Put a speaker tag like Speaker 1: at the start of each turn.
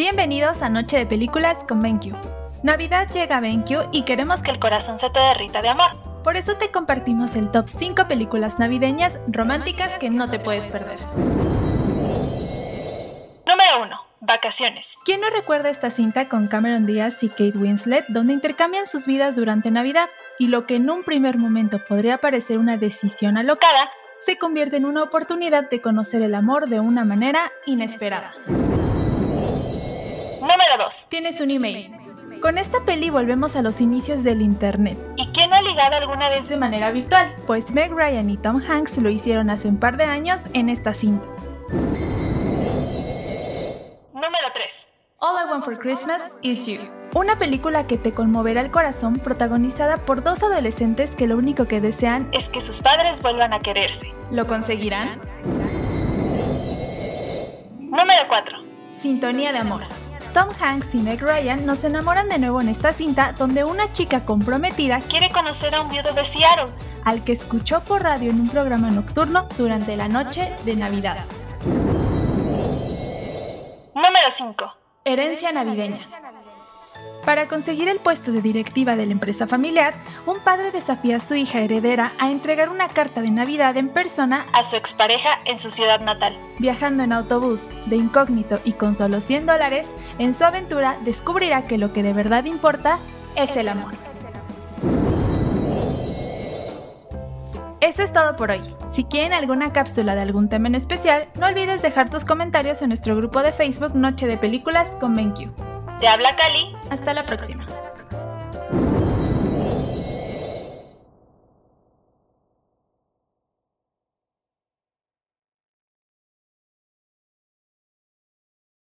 Speaker 1: Bienvenidos a Noche de Películas con BenQ. Navidad llega a BenQ y queremos que el corazón se te derrita de amor. Por eso te compartimos el top 5 películas navideñas románticas que no te puedes perder. Número 1. Vacaciones. ¿Quién no recuerda esta cinta con Cameron Diaz y Kate Winslet donde intercambian sus vidas durante Navidad y lo que en un primer momento podría parecer una decisión alocada se convierte en una oportunidad de conocer el amor de una manera inesperada? 2. Tienes un email. Con esta peli volvemos a los inicios del Internet. ¿Y quién ha ligado alguna vez de manera virtual? Pues Meg Ryan y Tom Hanks lo hicieron hace un par de años en esta cinta. Número 3. All I Want for Christmas is You. Una película que te conmoverá el corazón protagonizada por dos adolescentes que lo único que desean es que sus padres vuelvan a quererse. ¿Lo conseguirán? Número 4. Sintonía de amor. Tom Hanks y Meg Ryan nos enamoran de nuevo en esta cinta donde una chica comprometida quiere conocer a un viudo de Seattle, al que escuchó por radio en un programa nocturno durante la noche de Navidad. Número 5. Herencia navideña. Para conseguir el puesto de directiva de la empresa familiar, un padre desafía a su hija heredera a entregar una carta de Navidad en persona a su expareja en su ciudad natal. Viajando en autobús, de incógnito y con solo 100 dólares, en su aventura descubrirá que lo que de verdad importa es el amor. Eso es todo por hoy. Si quieren alguna cápsula de algún tema en especial, no olvides dejar tus comentarios en nuestro grupo de Facebook Noche de Películas con BenQ. Te habla Cali. Hasta la próxima.